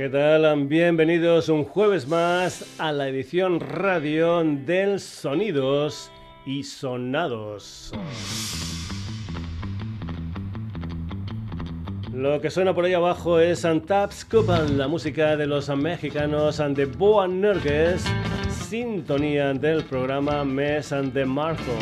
¿Qué tal? Bienvenidos un jueves más a la edición radio del Sonidos y Sonados. Lo que suena por ahí abajo es Antaps Cupan, la música de los mexicanos de Boa Nerges, sintonía del programa Mes de Marzo.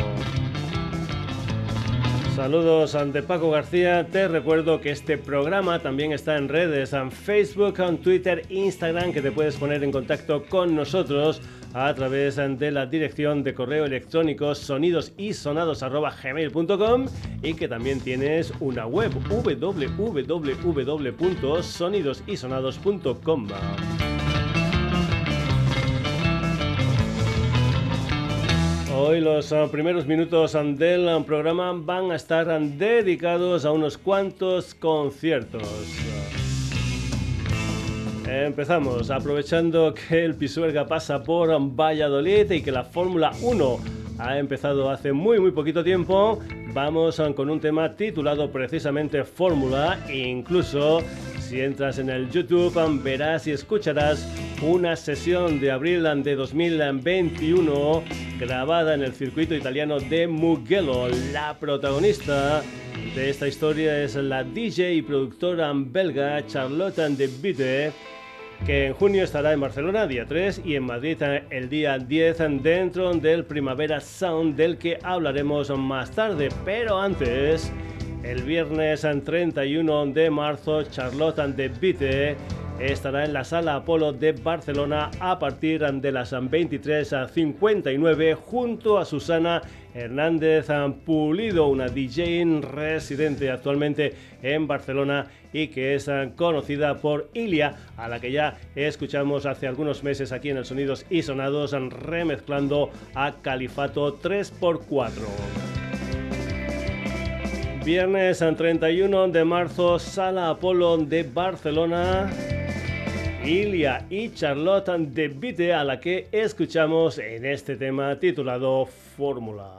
Saludos ante Paco García. Te recuerdo que este programa también está en redes, en Facebook, en Twitter, Instagram, que te puedes poner en contacto con nosotros a través de la dirección de correo electrónico sonidosisonados.gmail.com y que también tienes una web www.sonidosisonados.com. Hoy los ah, primeros minutos ah, del ah, programa van a estar dedicados a unos cuantos conciertos. Empezamos aprovechando que el Pisuerga pasa por Valladolid y que la Fórmula 1 ha empezado hace muy muy poquito tiempo. Vamos con un tema titulado precisamente Fórmula incluso si entras en el YouTube verás y escucharás una sesión de abril de 2021 grabada en el circuito italiano de Mugello. La protagonista de esta historia es la DJ y productora belga Charlotte de Vite que en junio estará en Barcelona día 3 y en Madrid el día 10 dentro del Primavera Sound del que hablaremos más tarde. Pero antes, el viernes 31 de marzo, Charlotte de Vite estará en la Sala Apolo de Barcelona a partir de las 23.59 junto a Susana Hernández Pulido, una DJ residente actualmente en Barcelona y que es conocida por Ilia, a la que ya escuchamos hace algunos meses aquí en el Sonidos y Sonados remezclando a Califato 3x4. Viernes 31 de marzo, Sala Apolo de Barcelona. Ilia y Charlotte de Vite a la que escuchamos en este tema titulado Fórmula.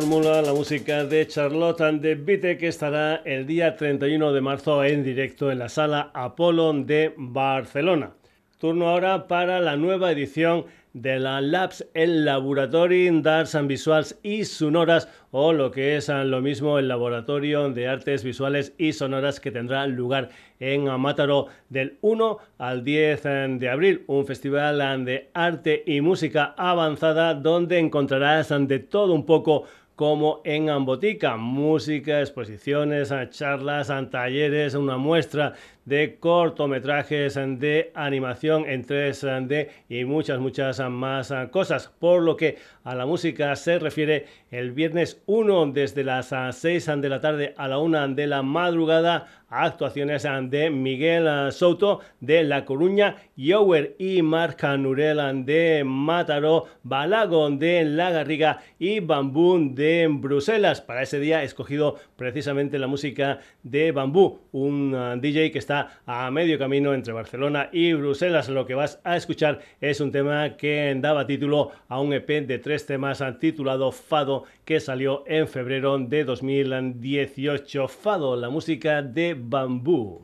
fórmula, la música de Charlotte and Beat que estará el día 31 de marzo en directo en la sala Apollo de Barcelona. Turno ahora para la nueva edición de la Labs, el Laboratory Darts Visuals y Sonoras, o lo que es lo mismo el Laboratorio de Artes Visuales y Sonoras que tendrá lugar en Amátaro del 1 al 10 de abril, un festival de arte y música avanzada donde encontrarás de todo un poco como en Ambotica. Música, exposiciones, charlas, talleres, una muestra de cortometrajes de animación en 3D y muchas, muchas más cosas. Por lo que a la música se refiere, el viernes 1 desde las 6 de la tarde a la 1 de la madrugada actuaciones de Miguel Souto de La Coruña, Yower y Marca Nurel de Mataró, Balago de La Garriga y Bambú de Bruselas. Para ese día he escogido precisamente la música de Bambú, un DJ que está a medio camino entre Barcelona y Bruselas. Lo que vas a escuchar es un tema que daba título a un EP de tres temas titulado Fado que salió en febrero de 2018. Fado, la música de Bambú.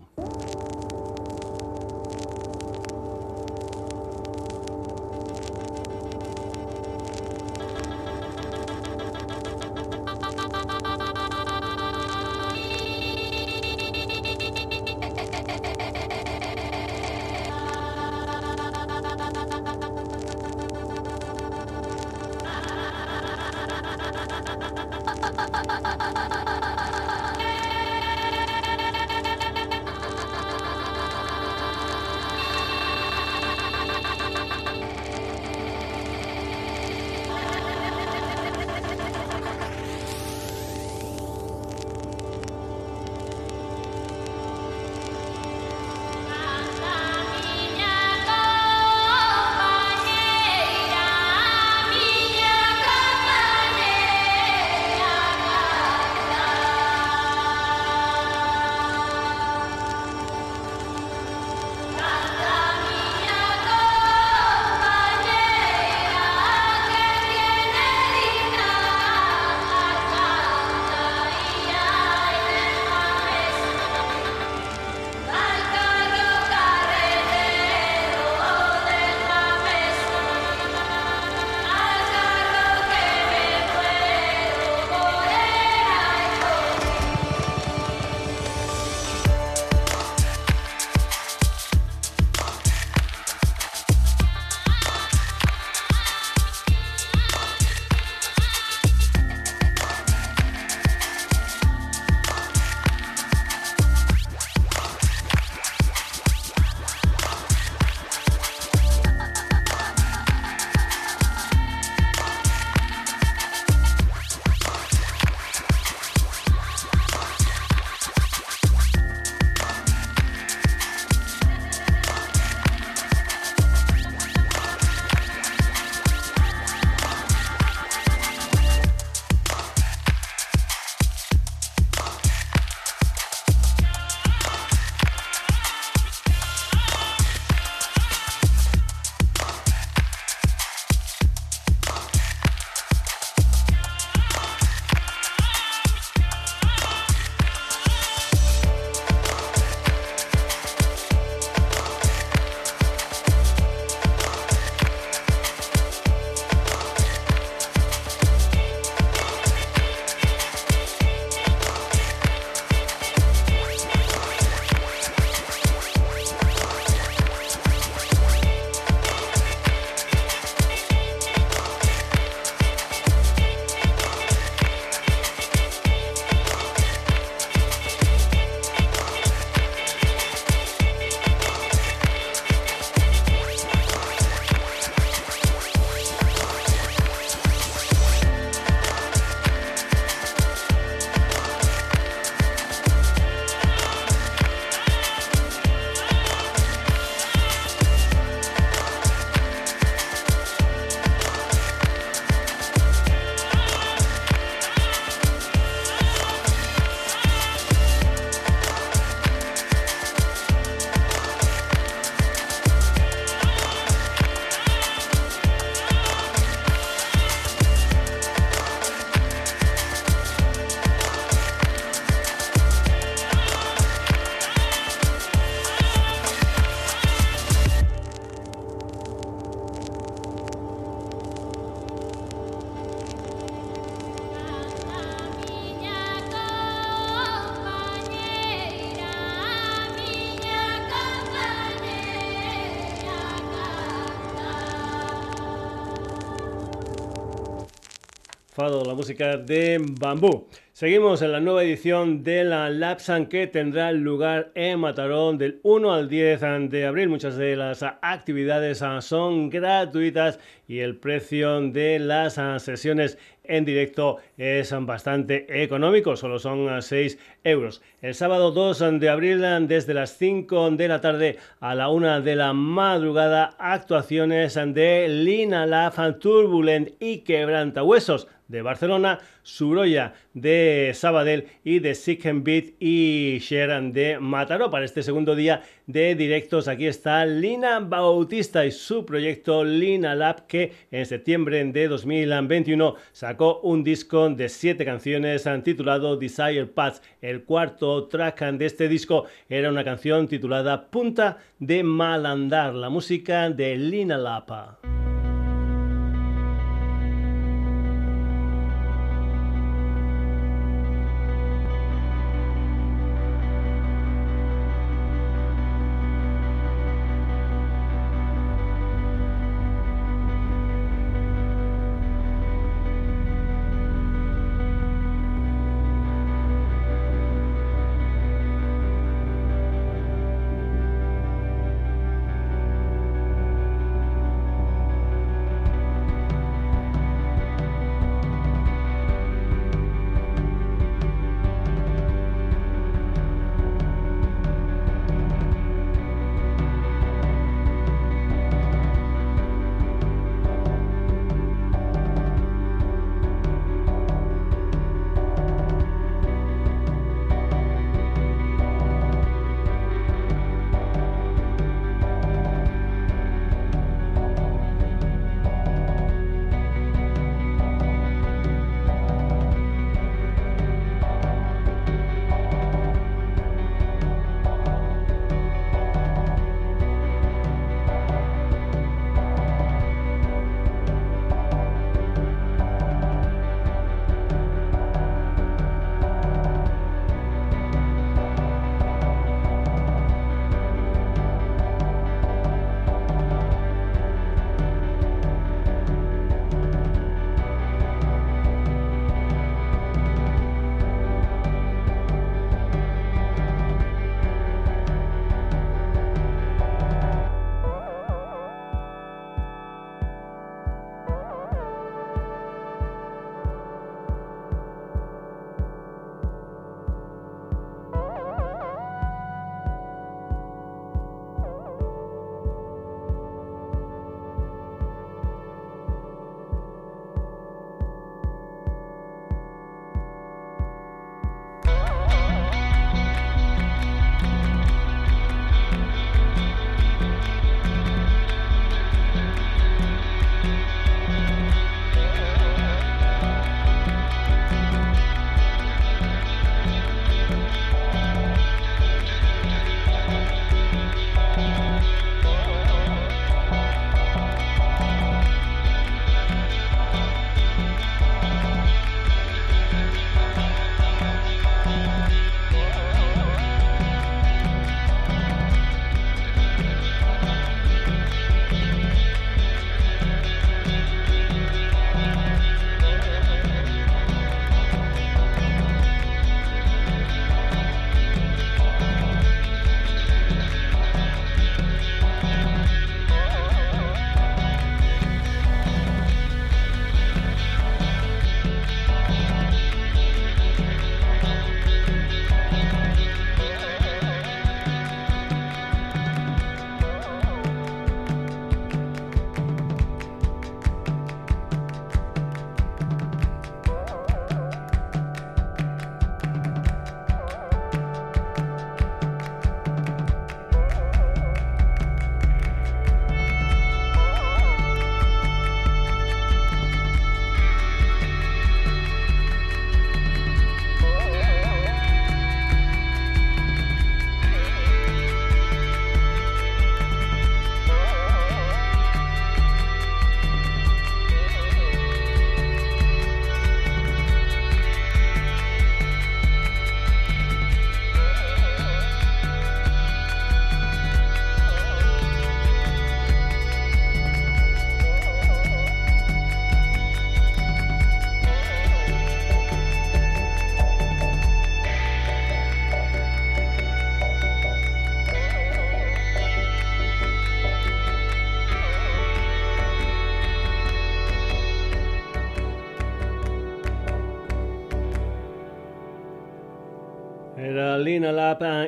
La música de Bambú. Seguimos en la nueva edición de la Lapsan que tendrá lugar en Matarón del 1 al 10 de abril. Muchas de las actividades son gratuitas y el precio de las sesiones en directo es bastante económico, solo son 6 euros. El sábado 2 de abril, desde las 5 de la tarde a la 1 de la madrugada, actuaciones de Lina Laf, Turbulent y Quebranta Huesos de Barcelona, Suroya de Sabadell y de Sick Beat y Sharon de Mataró. Para este segundo día de directos aquí está Lina Bautista y su proyecto Lina Lab que en septiembre de 2021 sacó un disco de siete canciones titulado Desire Paths. El cuarto track de este disco era una canción titulada Punta de Malandar, la música de Lina Lapa.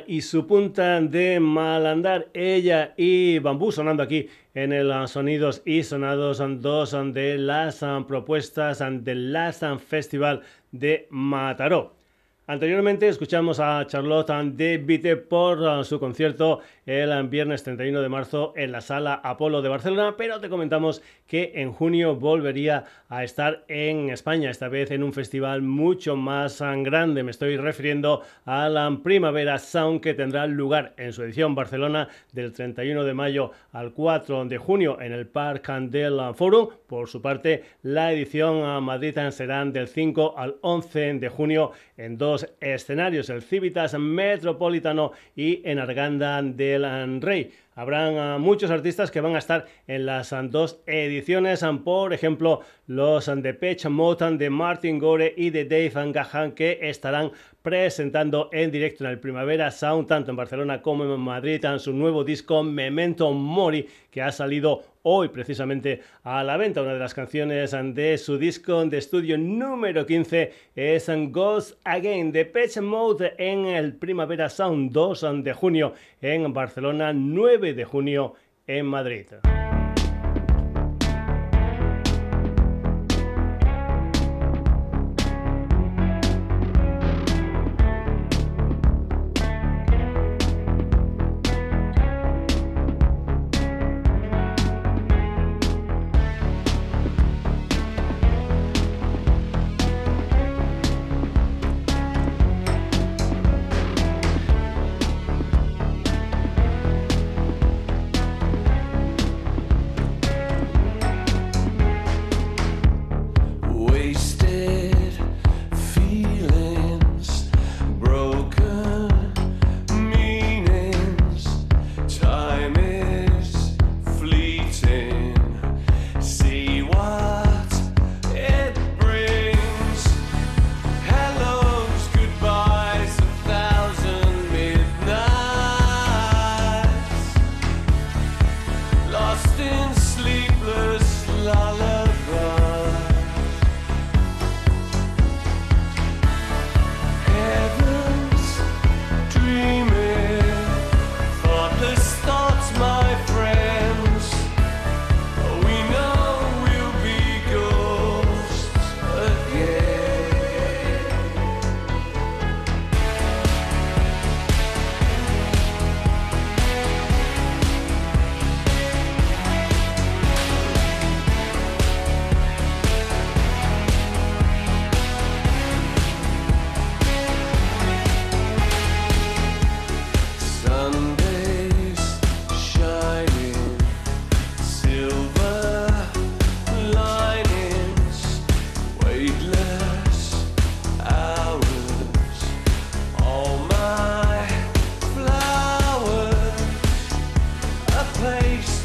Y su punta de malandar, ella y Bambú sonando aquí en el Sonidos y Sonados, dos de las propuestas del Festival de Mataró. Anteriormente escuchamos a Charlotte de Vite por uh, su concierto el viernes 31 de marzo en la sala Apolo de Barcelona, pero te comentamos que en junio volvería a estar en España, esta vez en un festival mucho más uh, grande. Me estoy refiriendo a la Primavera Sound que tendrá lugar en su edición Barcelona del 31 de mayo al 4 de junio en el Parc del Forum. Por su parte, la edición a Madrid será del 5 al 11 de junio en dos escenarios, el Civitas Metropolitano y en Arganda del Rey. Habrán ah, muchos artistas que van a estar en las ah, dos ediciones, ah, por ejemplo, los de Pech Motan de Martin Gore y de Dave Gahan que estarán presentando en directo en el Primavera Sound, tanto en Barcelona como en Madrid, en su nuevo disco Memento Mori, que ha salido hoy precisamente a la venta. Una de las canciones de su disco de estudio número 15 es Ghost Again de Pech Mode en el Primavera Sound 2 de junio en Barcelona, 9 de junio en Madrid. place.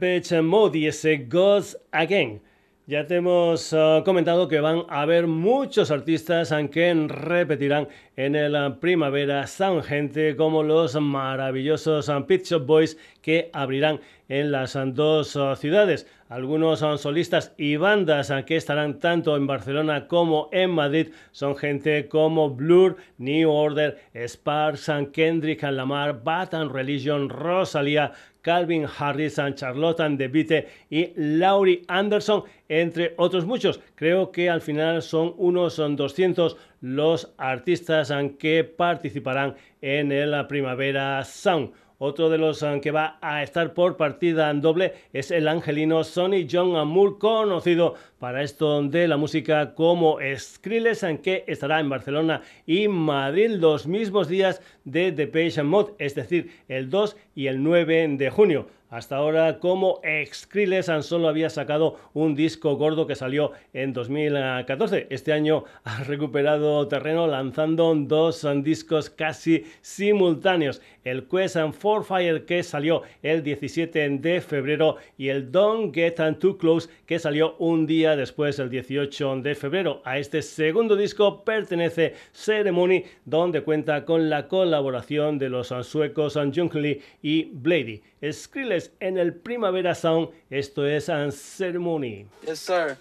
Page Mode y ese Goes Again. Ya te hemos ah, comentado que van a haber muchos artistas que repetirán en el ah, Primavera Sound, gente como los maravillosos ah, Pit Shop Boys que abrirán en las dos ciudades. Algunos son solistas y bandas que estarán tanto en Barcelona como en Madrid son gente como Blur, New Order, Sparks, Kendrick Lamar, Batan Religion, Rosalía, Calvin Harris, Charlotte DeVite y Laurie Anderson, entre otros muchos. Creo que al final son unos son 200 los artistas que participarán en el Primavera Sound. Otro de los que va a estar por partida en doble es el angelino Sonny John Moore, conocido para esto de la música como Skrillex, que estará en Barcelona y Madrid los mismos días de The Page Mod, es decir, el 2 y el 9 de junio. Hasta ahora, como Skrillex solo había sacado un disco gordo que salió en 2014. Este año ha recuperado terreno lanzando dos discos casi simultáneos. El Quest for Fire que salió el 17 de febrero y el Don't Get Too Close que salió un día después, el 18 de febrero. A este segundo disco pertenece Ceremony, donde cuenta con la colaboración de los suecos Jung Lee y Blady. Skrillex en el Primavera Sound. Esto es Ceremony. Yes, sir.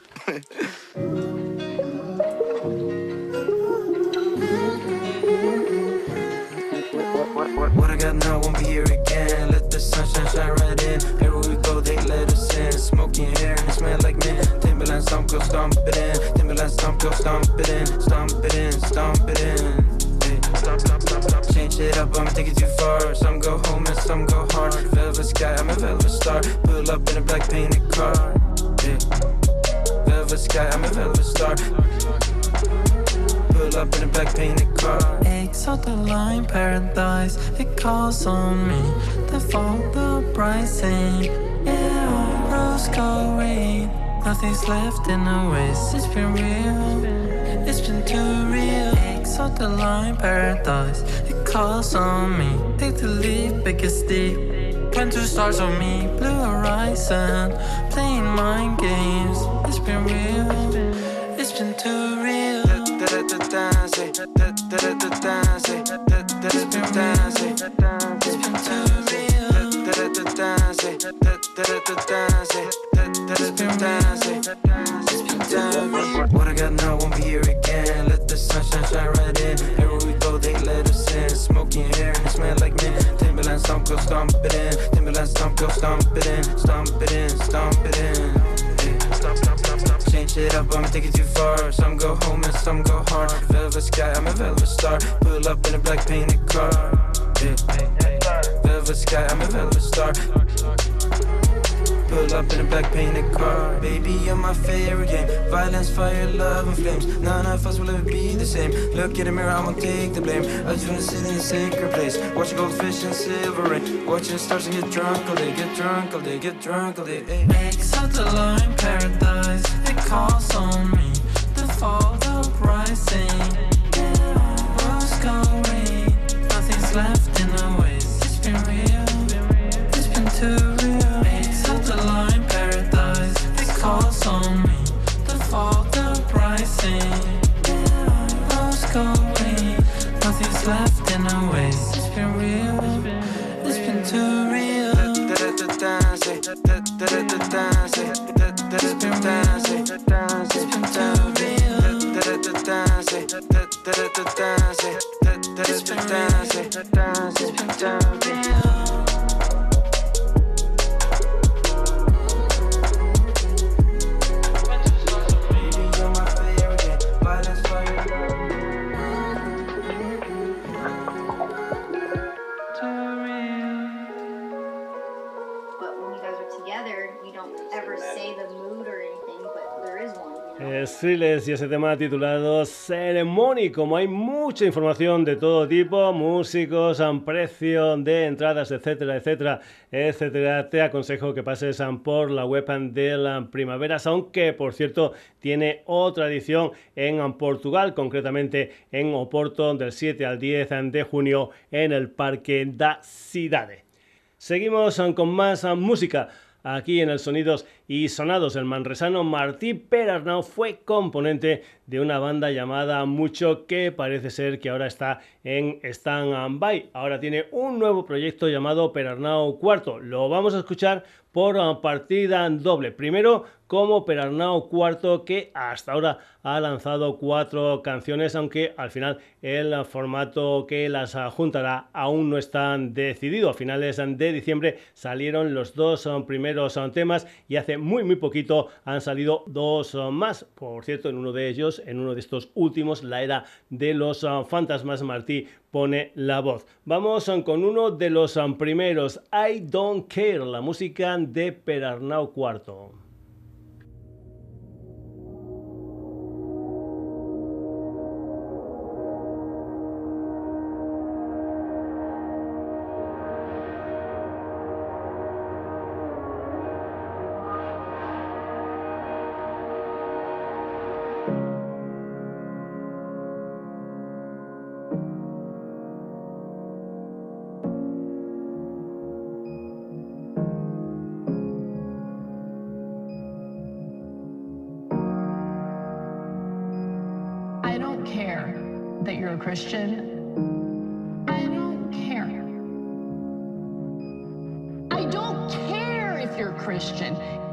What I got now won't be here again. Let the sunshine shine right in. Everywhere we go, they let us in. Smoking hair and it smell like mint. Timberland stomp, go stomp it in. Timberland stomp, go stomp it in. Stomp it in, stomp it in. Stop, stop, stop, stop. Change it up, I'm taking too far. Some go home and some go hard. Velvet sky, I'm a velvet star. Pull up in a black painted car. Yeah. Velvet sky, I'm a velvet star. Pull up in a black painted car. Exalt the line paradise. It calls on me. The fall, the rising. Yeah, rose gold rain. Nothing's left in the waste. It's been real. It's been too real of the line paradise. It calls on me. Take the leap, make it steep. When two stars on me, blue horizon. Playing mind games. It's been real. It's been too real. What I got now won't be here again. Let the sunshine shine right in. Everywhere we go, they let us in. Smoking hair and it smell like mint. Timberland stomp, go stomp it in. Timberland stomp, go stomp it in. Stomp it in, stomp it in. Stop, stop, stop, stop. Change it up, I'ma take it too far. Some go home and some go hard. Velvet sky, I'm a velvet star. Pull up in a black painted car. Yeah. Velvet sky, I'm a velvet star. Pull up in a black painted car. Baby, you're my favorite game. Violence, fire, love, and flames. None of us will ever be the same. Look in the mirror, I won't take the blame. I just wanna sit in a sacred place. Watch goldfish and silver rain. Watching the stars and get drunk all day. Get drunk all day, get drunk all day. Hey. Out the line paradise. It calls on me. The fall, the rising. Y ese tema titulado Ceremony. Como hay mucha información de todo tipo, músicos, precio de entradas, etcétera, etcétera, etcétera, te aconsejo que pases por la web de la Primavera Sound, que por cierto tiene otra edición en Portugal, concretamente en Oporto, del 7 al 10 de junio en el Parque da Cidade. Seguimos con más música. Aquí en el Sonidos y Sonados. El manresano Martí Perarnau fue componente de una banda llamada Mucho que parece ser que ahora está en stand-by. Ahora tiene un nuevo proyecto llamado Perarnau Cuarto. Lo vamos a escuchar por partida doble. Primero como Perarnau Cuarto que hasta ahora ha lanzado cuatro canciones aunque al final el formato que las juntará aún no está decidido. A finales de diciembre salieron los dos primeros temas y hace muy muy poquito han salido dos más. Por cierto, en uno de ellos, en uno de estos últimos, la era de los fantasmas Martí pone la voz. Vamos con uno de los primeros, I Don't Care, la música de Perarnau Cuarto. Care if you're Christian.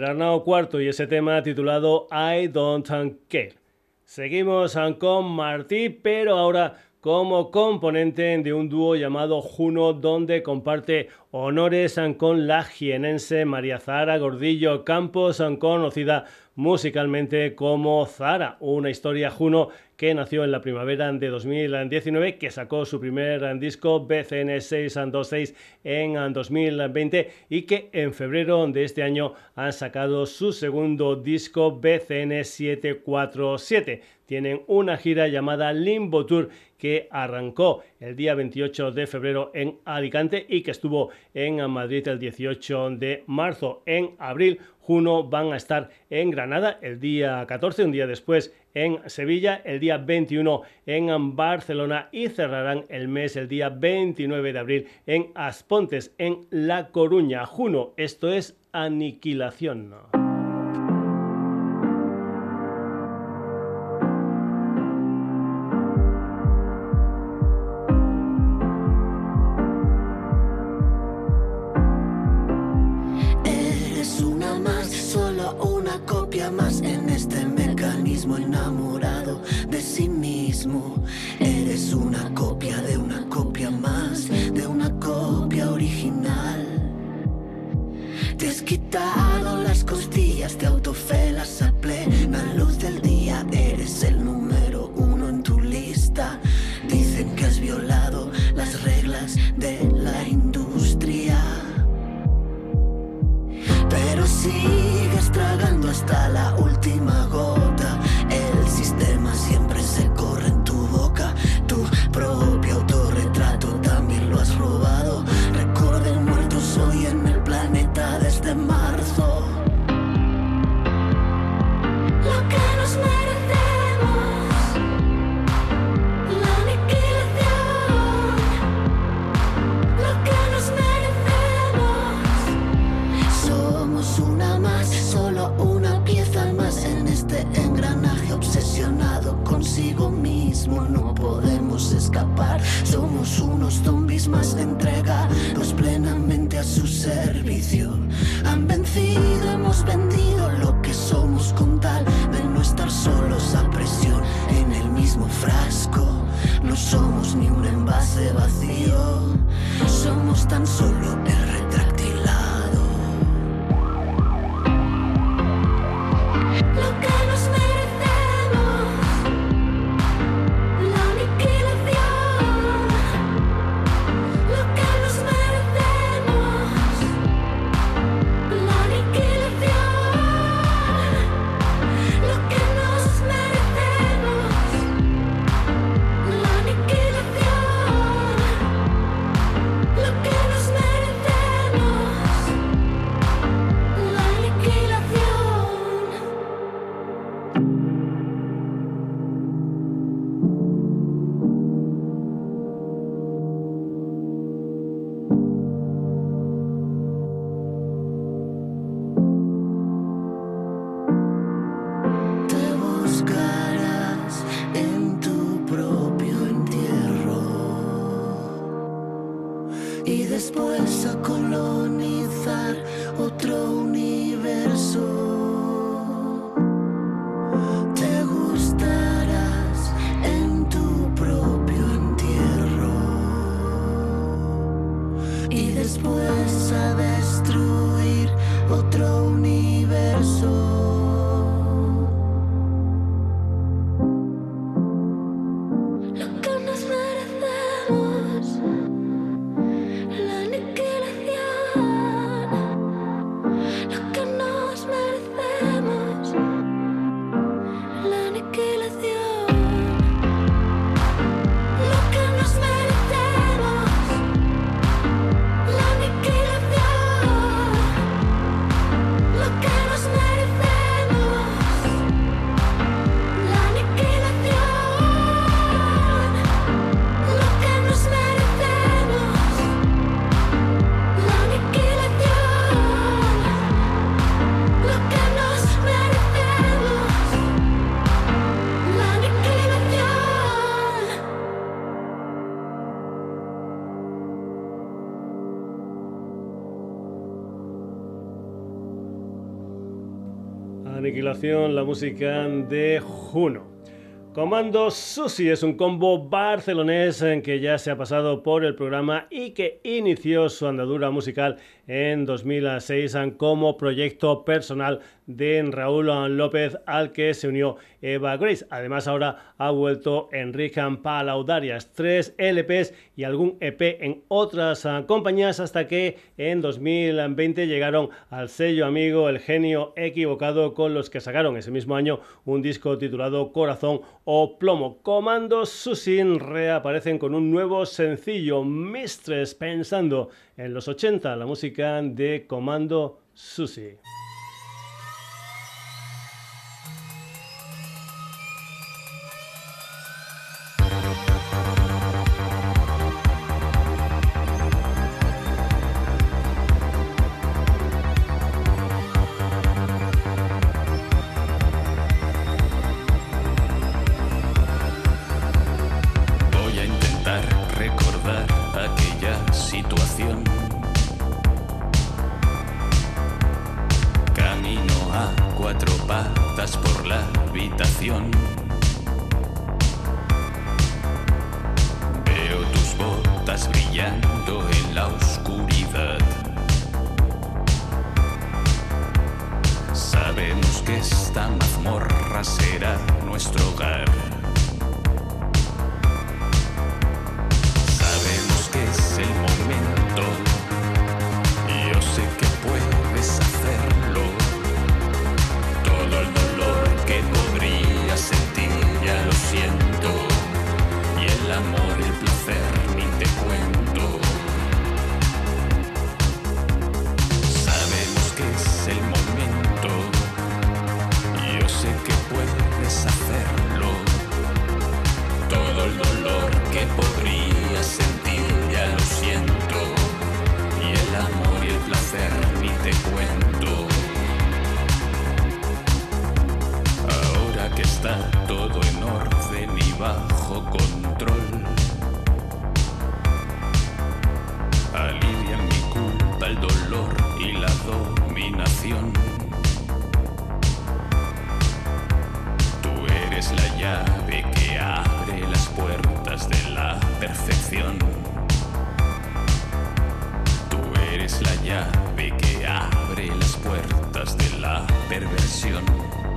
Perarnau Cuarto y ese tema titulado I Don't Care. Seguimos con Martí, pero ahora como componente de un dúo llamado Juno, donde comparte honores con la jienense María Zara Gordillo Campos, conocida musicalmente como Zara, una historia Juno que nació en la primavera de 2019, que sacó su primer disco BCN 626 en 2020 y que en febrero de este año han sacado su segundo disco BCN 747. Tienen una gira llamada Limbo Tour que arrancó el día 28 de febrero en Alicante y que estuvo en Madrid el 18 de marzo. En abril Juno van a estar en Granada el día 14, un día después en Sevilla, el día 21 en Barcelona y cerrarán el mes el día 29 de abril en Aspontes, en La Coruña. Juno, esto es aniquilación. Eres una copia de una copia más, de una copia original. Te has quitado las costillas, de autofelas a plena luz del día. Eres el número uno en tu lista. Dicen que has violado las reglas de la Pero sigues tragando hasta la última gota. El sistema siempre la música de Juno. Comando Susi es un combo barcelonés en que ya se ha pasado por el programa y que inició su andadura musical en 2006 como proyecto personal de Raúl López al que se unió Eva Grace. Además ahora ha vuelto Enrique Palaudarias, tres LPs y algún EP en otras ah, compañías hasta que en 2020 llegaron al sello amigo El Genio Equivocado con los que sacaron ese mismo año un disco titulado Corazón o Plomo. Comando Susin reaparecen con un nuevo sencillo Mistress pensando en los 80 la música de Comando Susi. diversión.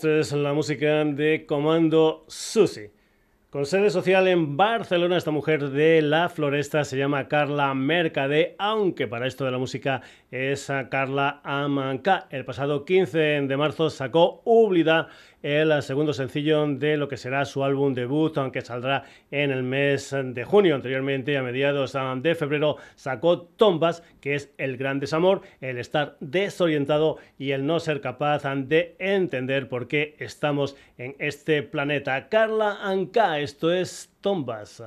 Esta es la música de Comando Susi. Con sede social en Barcelona, esta mujer de la floresta se llama Carla Mercade, aunque para esto de la música es Carla Amanca. El pasado 15 de marzo sacó Ublida el segundo sencillo de lo que será su álbum debut, aunque saldrá en el mes de junio. Anteriormente, a mediados de febrero, sacó Tombas, que es el gran desamor, el estar desorientado y el no ser capaz de entender por qué estamos en este planeta. Carla Anka, esto es Tombas.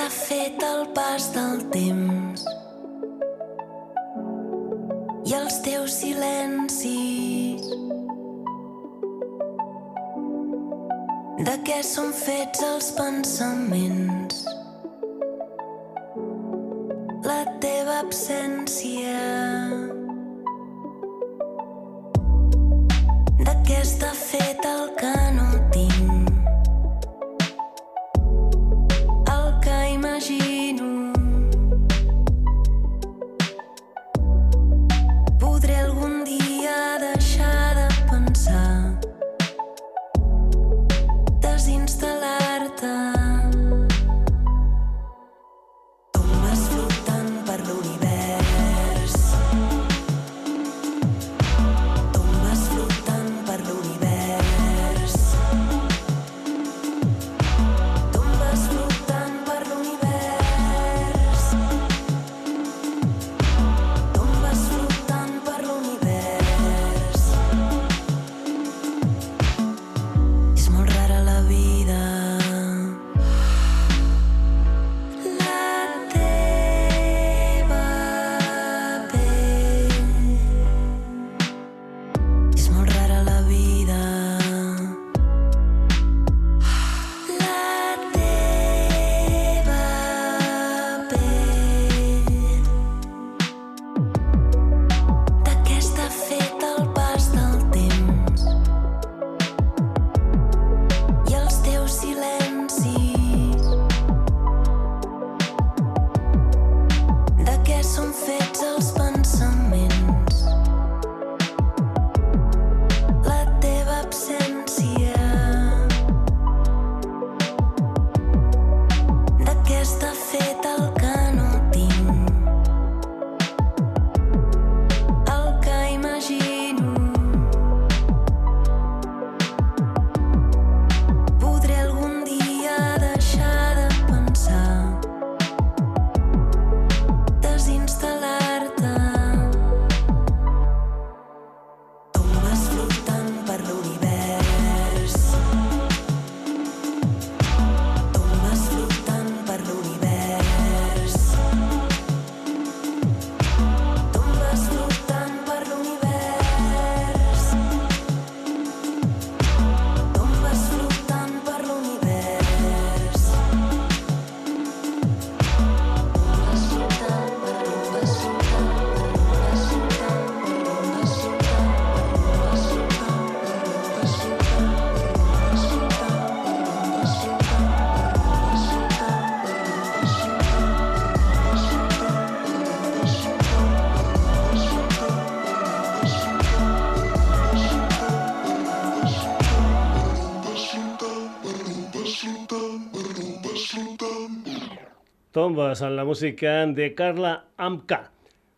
Fet el pas del temps i els teus silencis. De què són fets els pensaments? A la música de Carla Amka.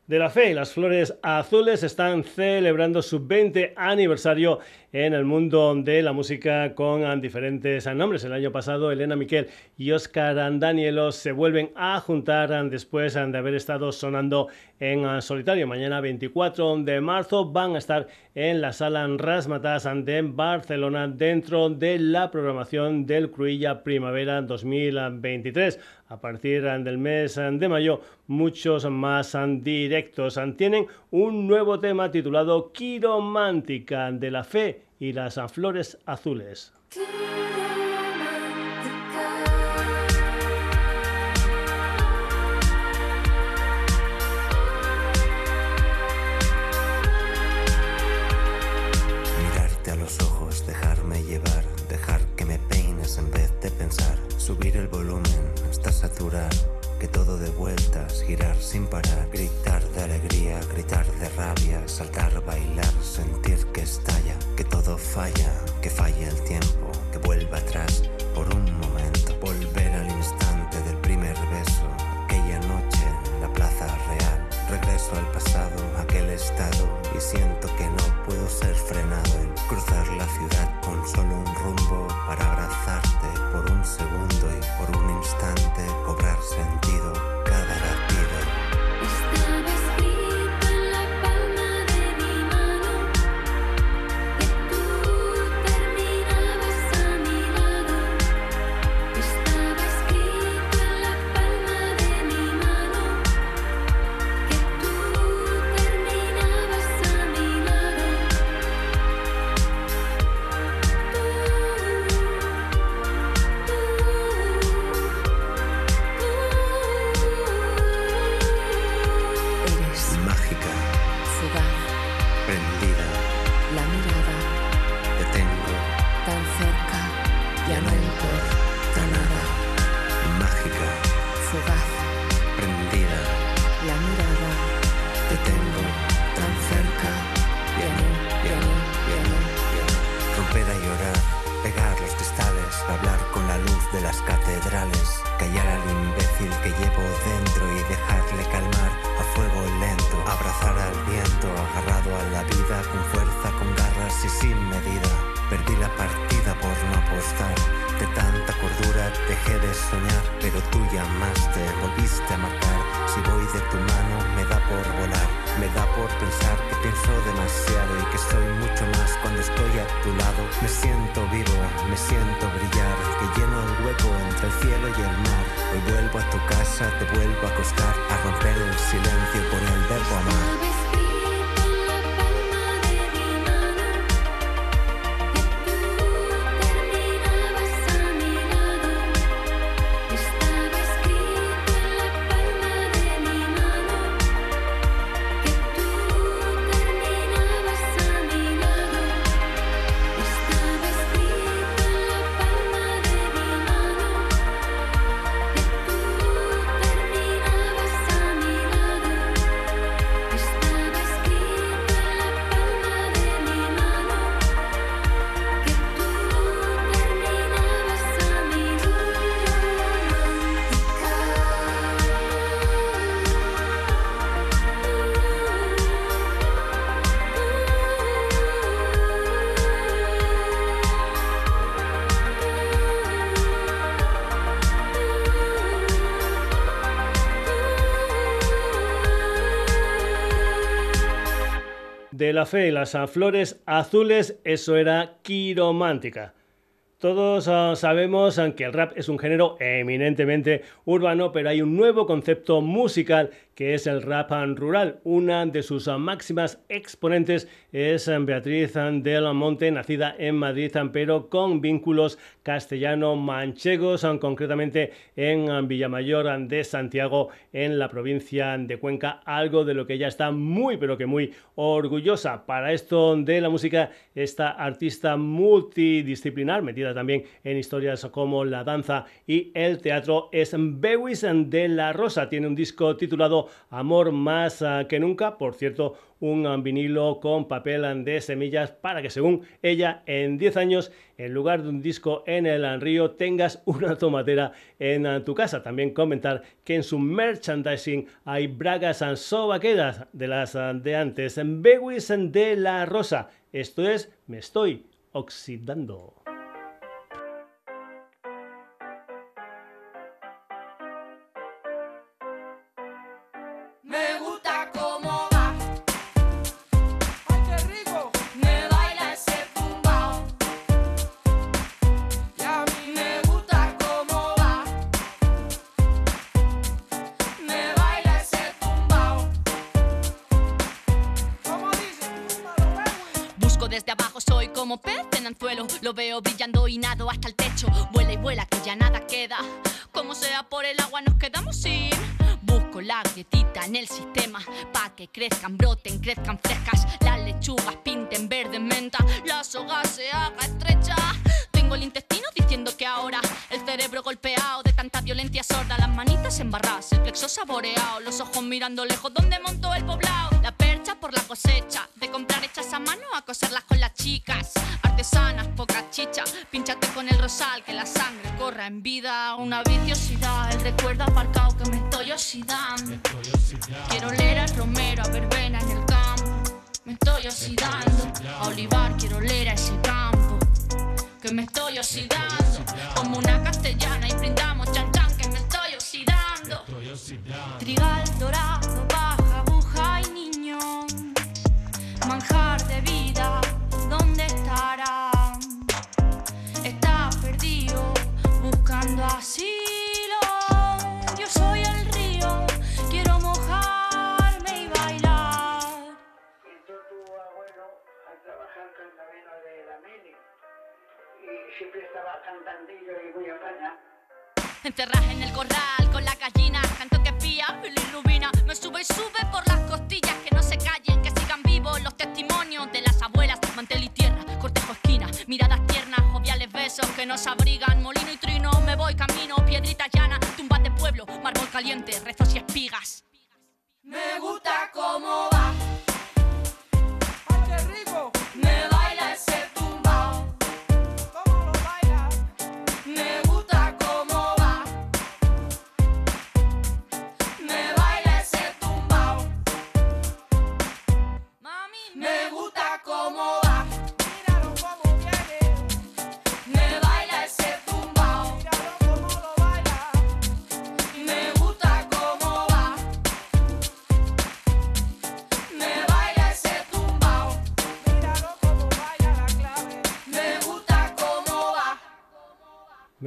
De la Fe las Flores Azules están celebrando su 20 aniversario en el mundo de la música con diferentes nombres. El año pasado Elena Miquel y Oscar Danielo se vuelven a juntar después de haber estado sonando en solitario. Mañana 24 de marzo van a estar en la sala Rasmatas de Barcelona dentro de la programación del Cruilla Primavera 2023. A partir del mes de mayo, muchos más directos. Tienen un nuevo tema titulado Quiromántica de la Fe y las flores azules. Mirarte a los ojos, dejarme llevar, dejar que me peines en vez de pensar, subir el volumen hasta natural que todo de vueltas, girar sin parar, gritar de alegría, gritar de rabia, saltar, bailar, sentir que estalla, que todo falla, que falla el tiempo, que vuelva atrás por un momento, volver al instante del primer beso, aquella noche en la plaza real, regreso al pasado, aquel estado, y siento que no puedo ser frenado en cruzar la ciudad con solo un rumbo para abrazarte por un segundo y por un instante cobrar sentido De la fe y las flores azules, eso era quiromántica. Todos ah, sabemos ah, que el rap es un género eminentemente urbano, pero hay un nuevo concepto musical que es el rap rural. Una de sus máximas exponentes es Beatriz del Monte, nacida en Madrid, pero con vínculos castellano-manchegos, concretamente en Villamayor de Santiago, en la provincia de Cuenca, algo de lo que ella está muy, pero que muy orgullosa. Para esto de la música, esta artista multidisciplinar, metida también en historias como la danza y el teatro, es Bewis de la Rosa. Tiene un disco titulado Amor más ah, que nunca, por cierto, un ah, vinilo con papel ah, de semillas para que según ella en 10 años en lugar de un disco en el río tengas una tomatera en tu casa. También comentar que en su merchandising hay bragas and sobaqueras de las de antes. Bewis de la Rosa. Esto es Me estoy oxidando.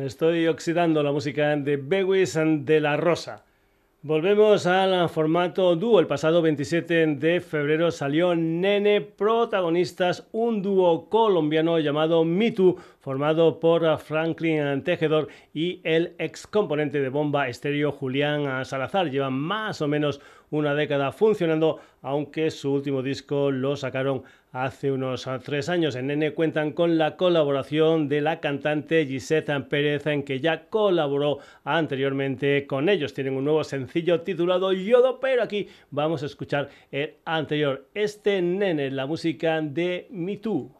Estoy oxidando la música de Bewis de la Rosa. Volvemos al formato dúo. El pasado 27 de febrero salió Nene Protagonistas, un dúo colombiano llamado Me Too, formado por Franklin Tejedor y el ex componente de Bomba Estéreo Julián Salazar. Llevan más o menos una década funcionando, aunque su último disco lo sacaron hace unos ah, tres años. En N cuentan con la colaboración de la cantante Gisette Pérez, en que ya colaboró anteriormente con ellos. Tienen un nuevo sencillo titulado Yodo, pero aquí vamos a escuchar el anterior. Este Nene, la música de Me Too.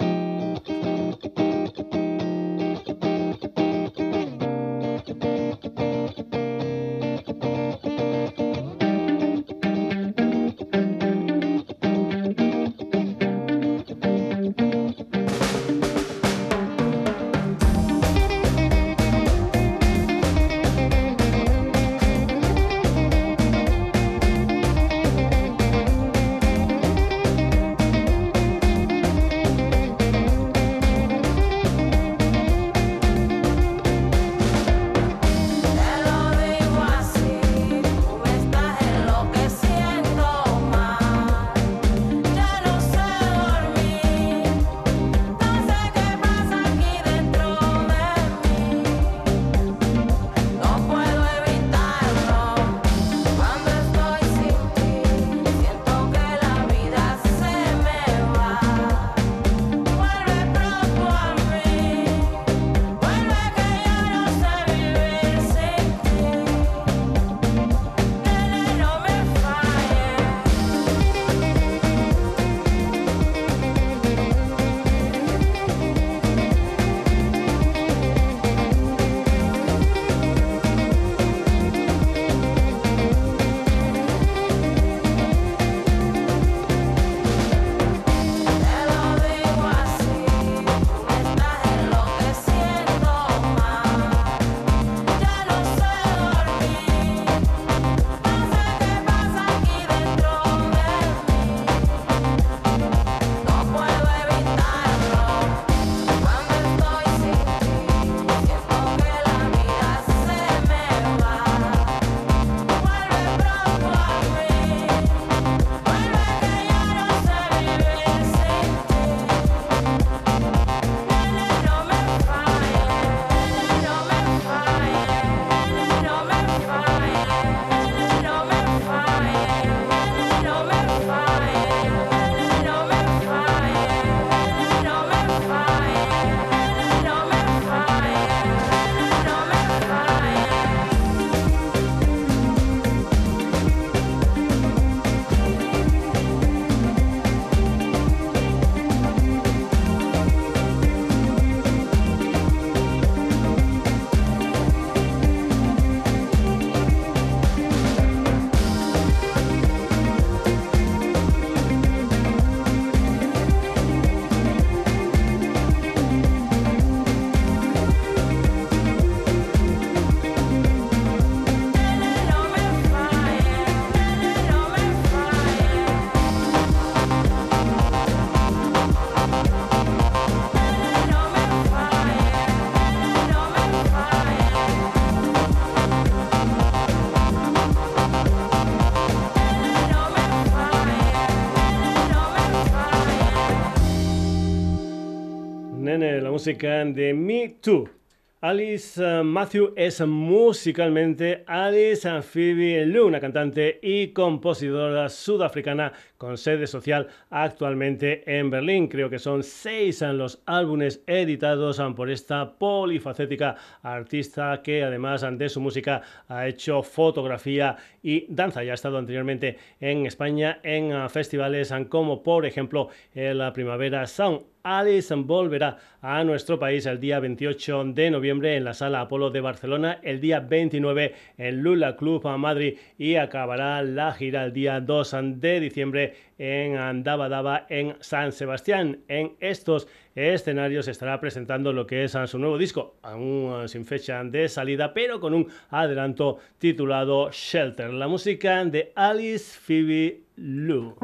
De Me Too. Alice eh, Matthew es musicalmente Alice Phoebe Lu, una cantante y compositora sudafricana con sede social actualmente en Berlín. Creo que son seis los álbumes editados por esta polifacética artista que además de su música ha hecho fotografía y danza. Ya ha estado anteriormente en España en eh, festivales como por ejemplo la Primavera Sound Alice volverá a nuestro país el día 28 de noviembre en la Sala Apolo de Barcelona, el día 29 en Lula Club a Madrid y acabará la gira el día 2 de diciembre en Andabadaba en San Sebastián. En estos escenarios estará presentando lo que es su nuevo disco, aún sin fecha de salida, pero con un adelanto titulado Shelter, la música de Alice Phoebe Lou.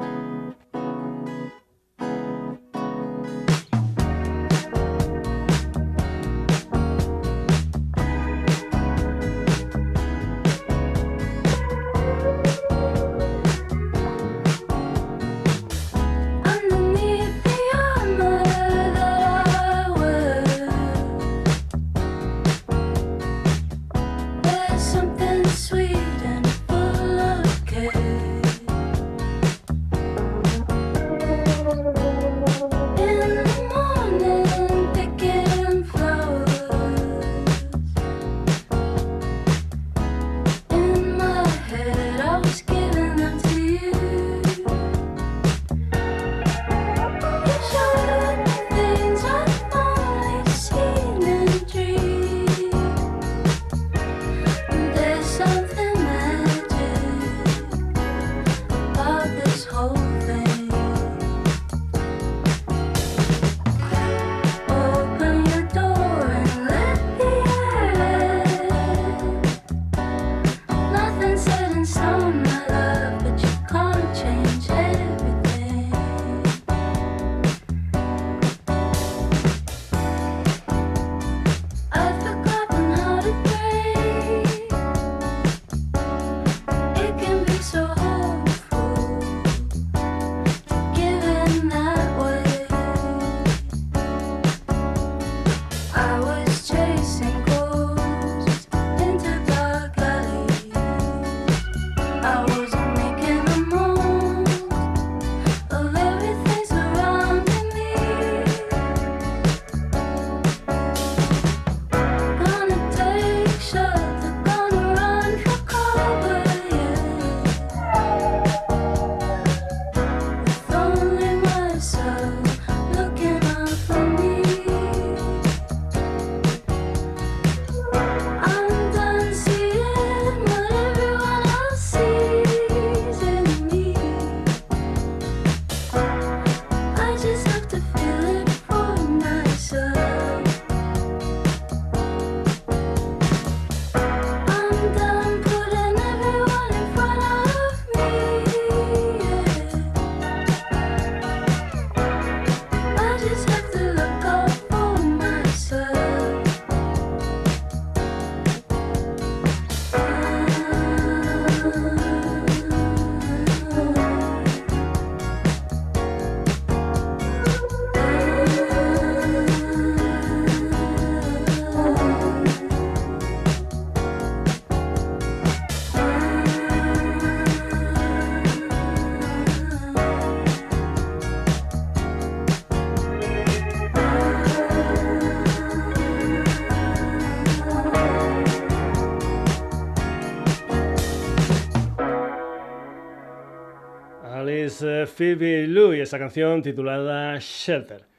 Phoebe Lou y esa canción titulada Shelter.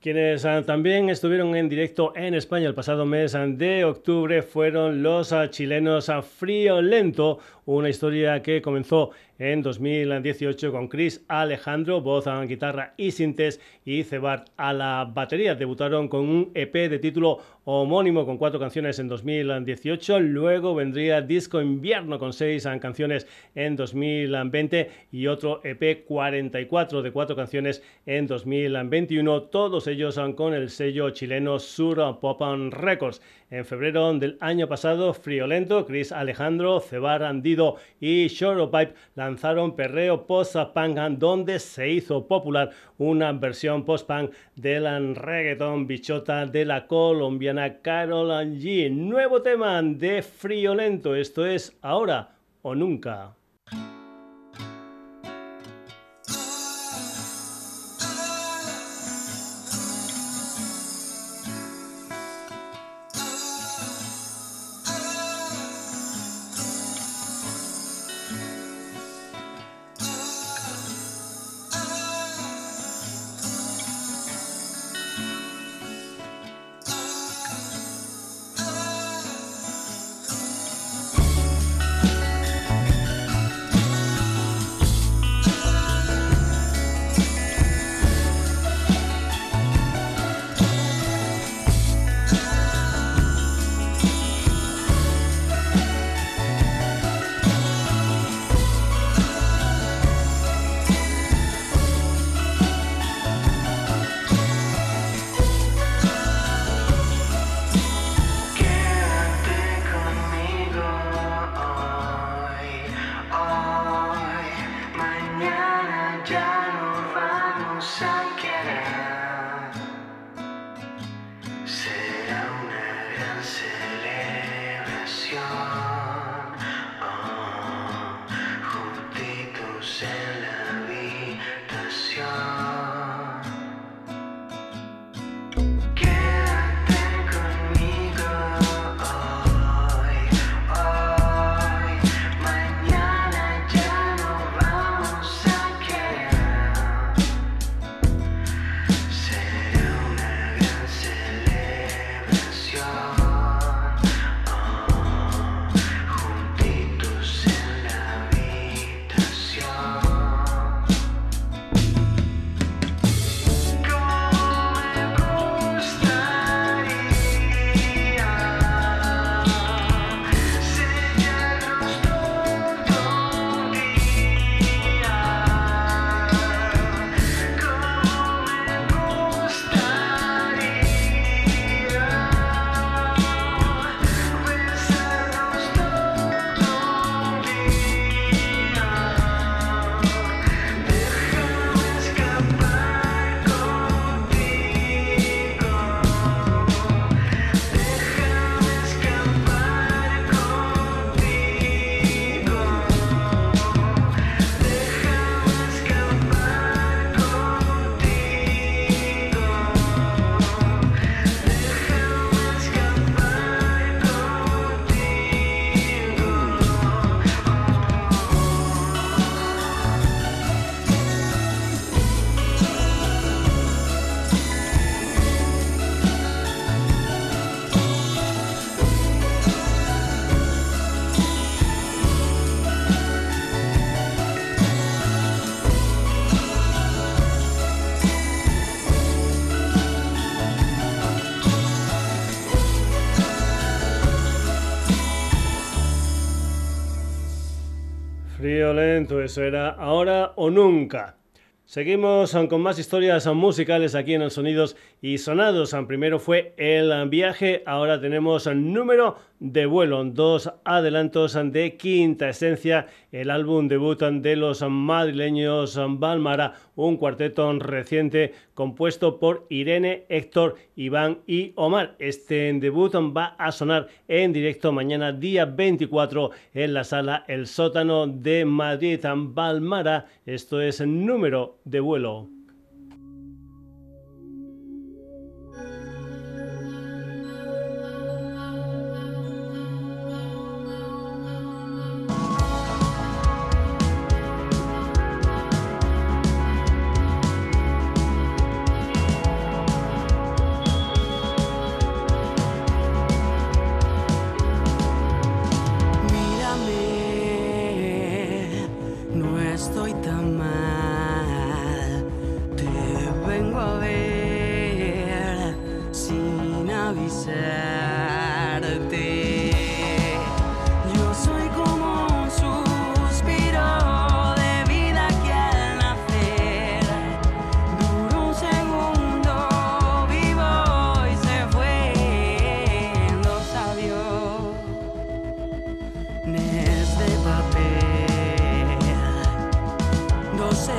Quienes ah, también estuvieron en directo en España el pasado mes de octubre fueron los ah, chilenos ah, Frío Lento, una historia que comenzó en 2018 con Chris Alejandro, voz, guitarra y sintes, y Cebar a la batería. Debutaron con un EP de título homónimo con cuatro canciones en 2018. Luego vendría Disco Invierno con seis canciones en 2020 y otro EP 44 de cuatro canciones en 2021. Todos ellos con el sello chileno Sur Pop Records. En febrero del año pasado, Friolento, Chris Alejandro, Cebar Andido y Pipe lanzaron Perreo Post-Punk, donde se hizo popular una versión post-punk del reggaeton bichota de la colombiana Carol G. Nuevo tema de Friolento, esto es ahora o nunca. Eso era ahora o nunca. Seguimos con más historias musicales aquí en el Sonidos y Sonados. Primero fue el viaje, ahora tenemos número de vuelo, dos adelantos de Quinta Esencia, el álbum debut de los madrileños Balmara, un cuarteto reciente compuesto por Irene, Héctor, Iván y Omar. Este debut va a sonar en directo mañana día 24 en la sala El Sótano de Madrid, Balmara. Esto es número de vuelo. no sé.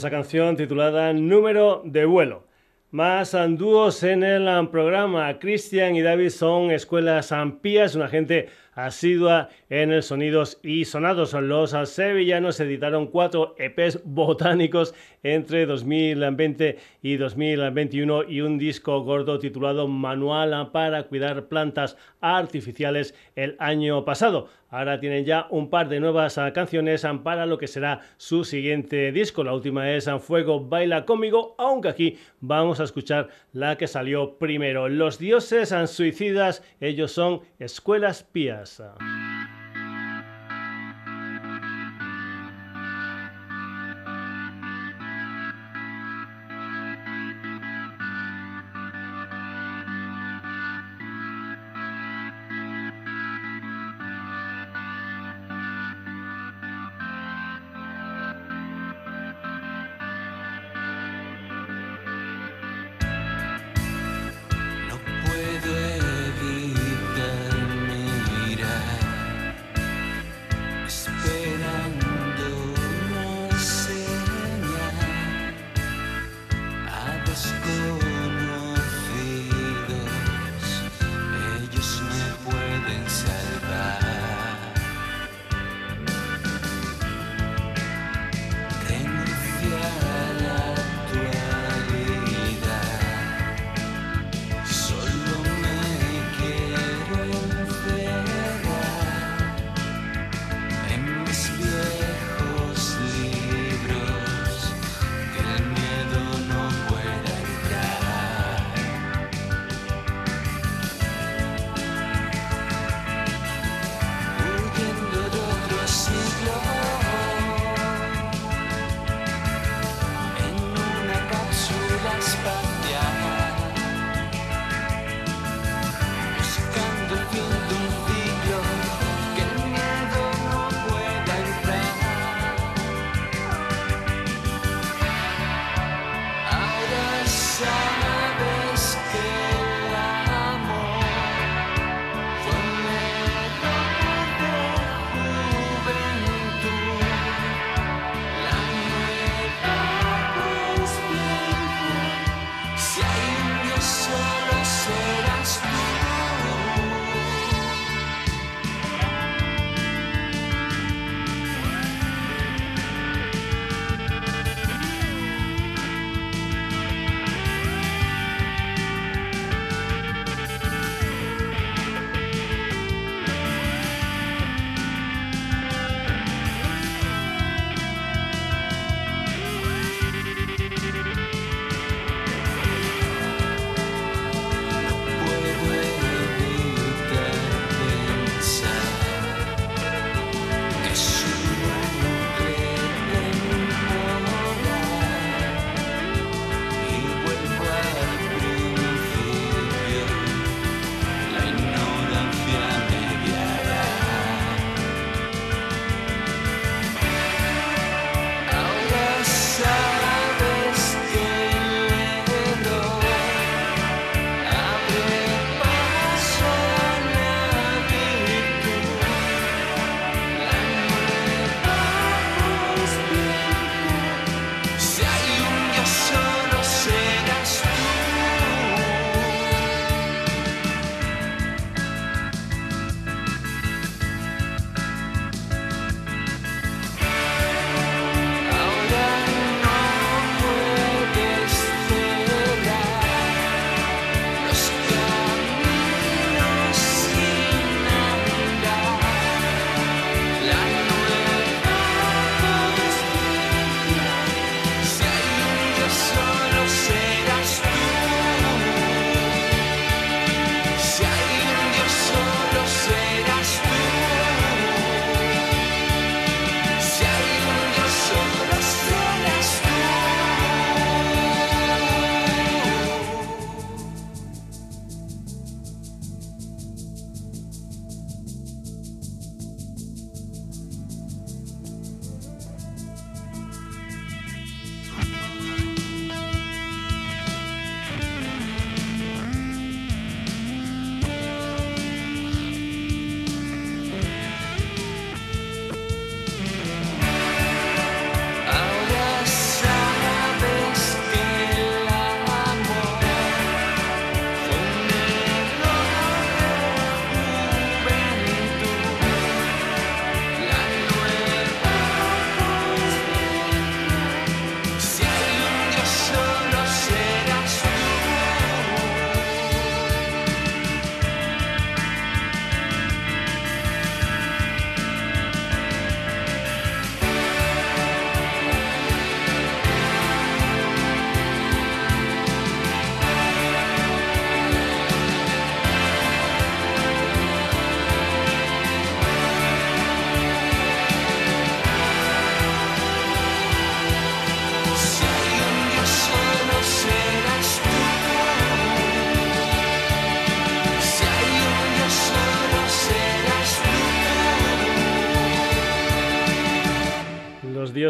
Esa canción titulada Número de vuelo. Más dúos en el programa. Christian y David son escuelas ampías, una gente asidua en el Sonidos y Sonados. Los sevillanos editaron cuatro EPs botánicos entre 2020 y 2021 y un disco gordo titulado Manual para cuidar plantas artificiales el año pasado. Ahora tienen ya un par de nuevas canciones para lo que será su siguiente disco. La última es Fuego Baila conmigo, aunque aquí vamos a escuchar la que salió primero. Los dioses suicidas, ellos son escuelas pías. Los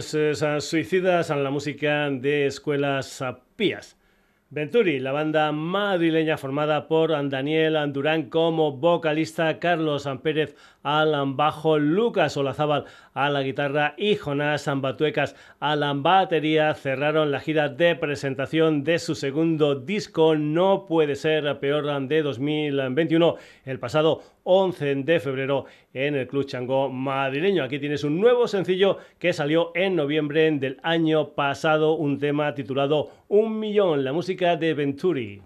dioses suicidas a la música de escuelas pías. Venturi, la banda madrileña formada por Daniel Andurán como vocalista, Carlos Pérez al bajo, Lucas Olazábal a la guitarra y Jonás Ambatuecas a la batería cerraron la gira de presentación de su segundo disco No puede ser peor de 2021 el pasado 11 de febrero en el Club Changó madrileño. Aquí tienes un nuevo sencillo que salió en noviembre del año pasado, un tema titulado Un millón, la música de Venturi.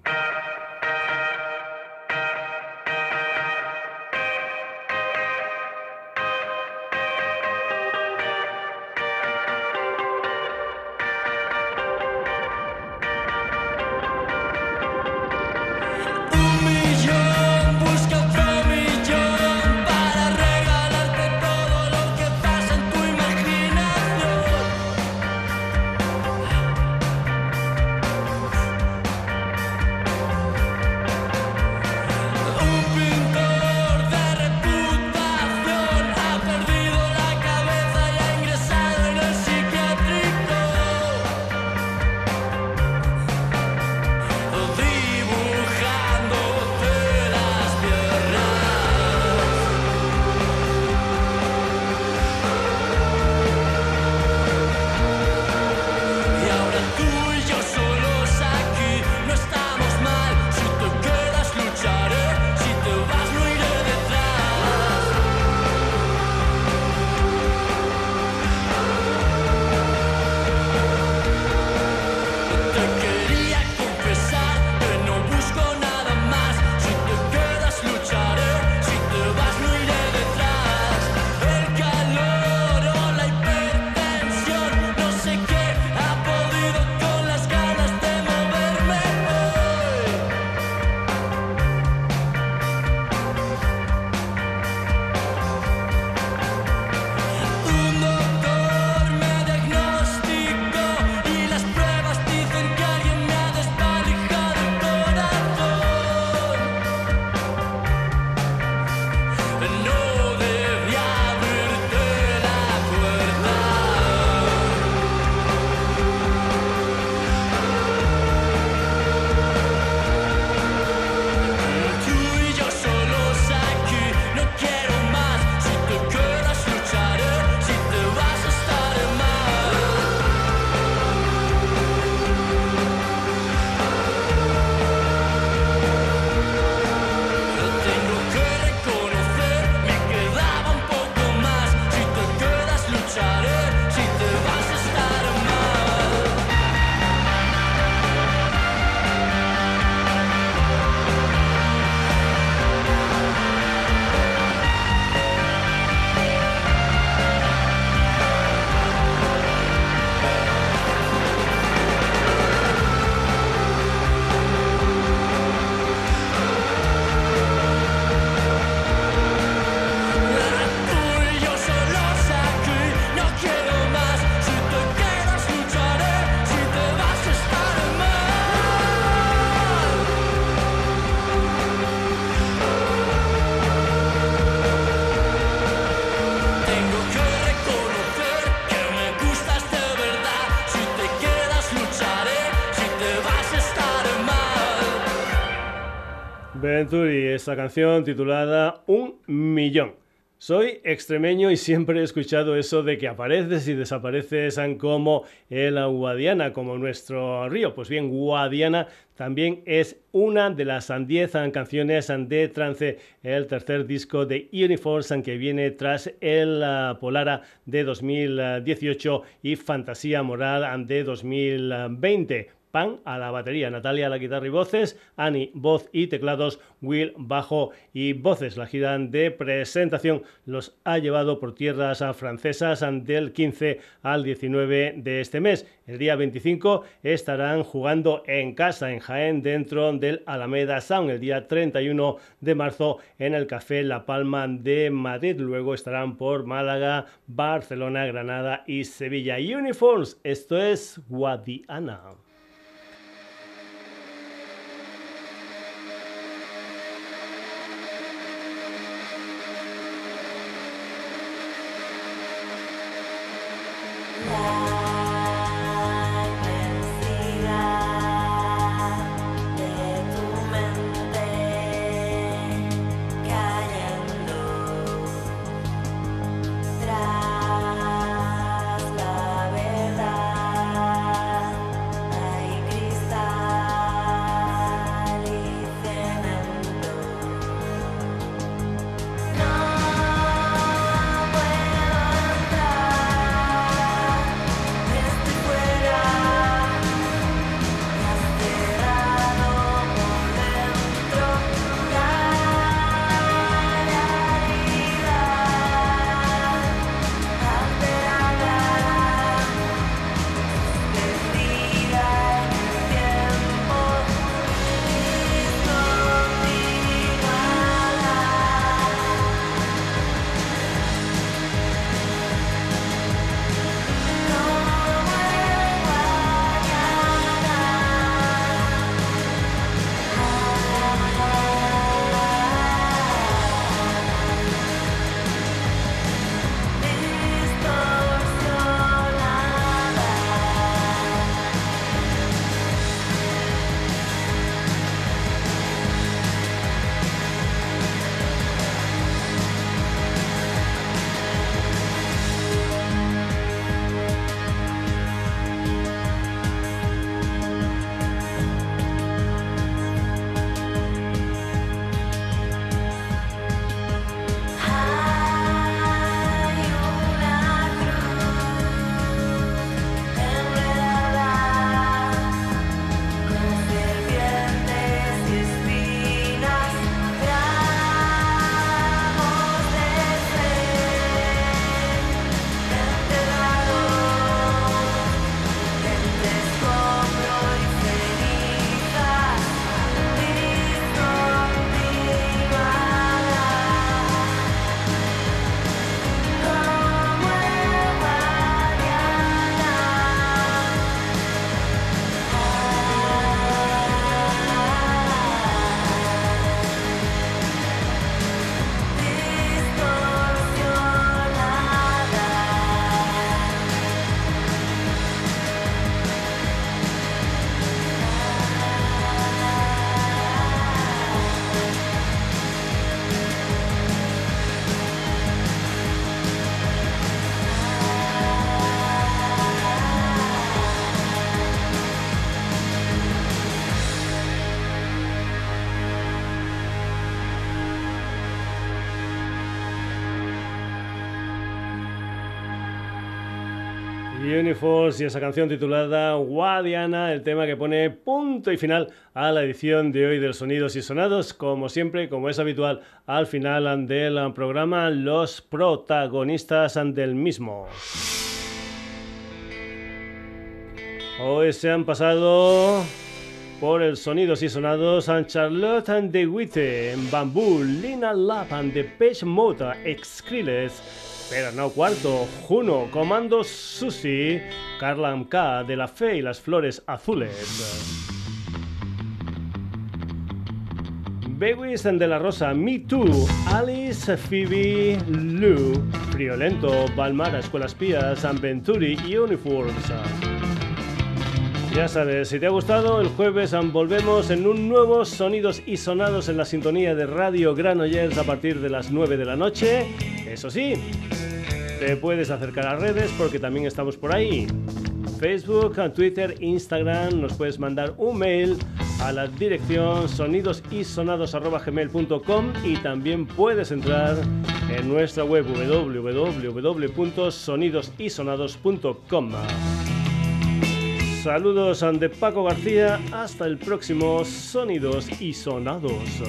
Y esta canción titulada Un Millón. Soy extremeño y siempre he escuchado eso de que apareces y desapareces como el Guadiana, como nuestro río. Pues bien, Guadiana también es una de las 10 canciones de Trance, el tercer disco de Uniforce que viene tras el ah, Polara de 2018 y Fantasía Moral de 2020. Pan a la batería, Natalia a la guitarra y voces, Ani voz y teclados, Will bajo y voces. La gira de presentación los ha llevado por tierras francesas del 15 al 19 de este mes. El día 25 estarán jugando en casa en Jaén dentro del Alameda Sound. El día 31 de marzo en el Café La Palma de Madrid. Luego estarán por Málaga, Barcelona, Granada y Sevilla. Uniforms, esto es Guadiana. Uniforce y esa canción titulada Guadiana, el tema que pone punto y final a la edición de hoy del Sonidos y Sonados. Como siempre, como es habitual, al final del programa, los protagonistas del mismo. Hoy se han pasado por el Sonidos y Sonados a Charlotte and de Witte, Bamboo, Lina Lapan de Page Mota, Excriles, pero no cuarto, Juno, Comando Susi, Carla MK de la Fe y las Flores Azules. Bewis de la Rosa, Me Too, Alice, Phoebe, Lou, Friolento, Balmara, Escuelas Pías, Venturi y Uniforms. Ya sabes, si te ha gustado, el jueves volvemos en un nuevo Sonidos y Sonados en la sintonía de Radio Granollers a partir de las 9 de la noche. Eso sí, te puedes acercar a redes porque también estamos por ahí. Facebook, Twitter, Instagram, nos puedes mandar un mail a la dirección sonidosisonados.gmail.com y también puedes entrar en nuestra web www.sonidosisonados.com. Saludos de Paco García, hasta el próximo Sonidos y Sonados.